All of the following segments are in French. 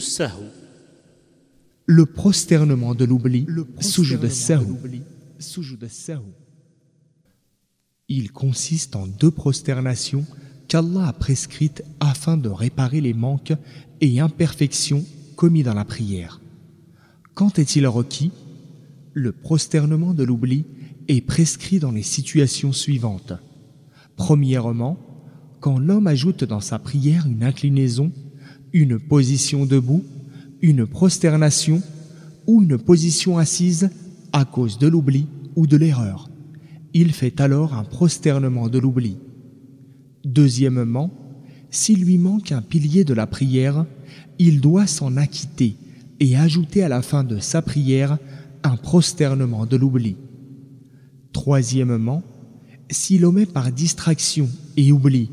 de. Le prosternement de l'oubli, de sahou. Il consiste en deux prosternations qu'Allah a prescrites afin de réparer les manques et imperfections commis dans la prière. Quand est-il requis? Le prosternement de l'oubli est prescrit dans les situations suivantes. Premièrement, quand l'homme ajoute dans sa prière une inclinaison une position debout, une prosternation ou une position assise à cause de l'oubli ou de l'erreur. Il fait alors un prosternement de l'oubli. Deuxièmement, s'il lui manque un pilier de la prière, il doit s'en acquitter et ajouter à la fin de sa prière un prosternement de l'oubli. Troisièmement, s'il omet par distraction et oubli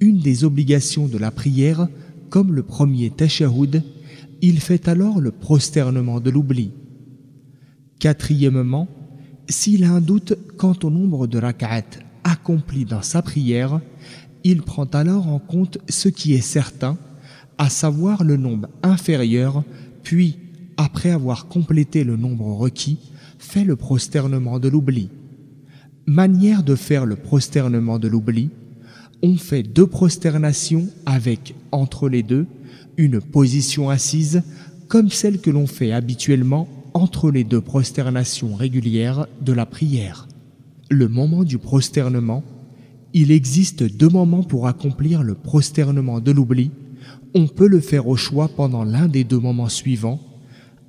une des obligations de la prière, comme le premier tashahhud, il fait alors le prosternement de l'oubli. Quatrièmement, s'il a un doute quant au nombre de rak'at accomplis dans sa prière, il prend alors en compte ce qui est certain, à savoir le nombre inférieur, puis, après avoir complété le nombre requis, fait le prosternement de l'oubli. Manière de faire le prosternement de l'oubli, on fait deux prosternations avec, entre les deux, une position assise comme celle que l'on fait habituellement entre les deux prosternations régulières de la prière. Le moment du prosternement, il existe deux moments pour accomplir le prosternement de l'oubli. On peut le faire au choix pendant l'un des deux moments suivants,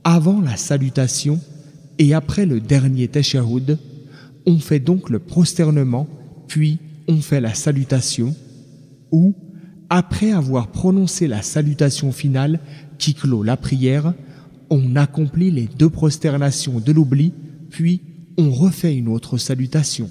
avant la salutation et après le dernier tashahhud. On fait donc le prosternement, puis on fait la salutation, ou, après avoir prononcé la salutation finale qui clôt la prière, on accomplit les deux prosternations de l'oubli, puis on refait une autre salutation.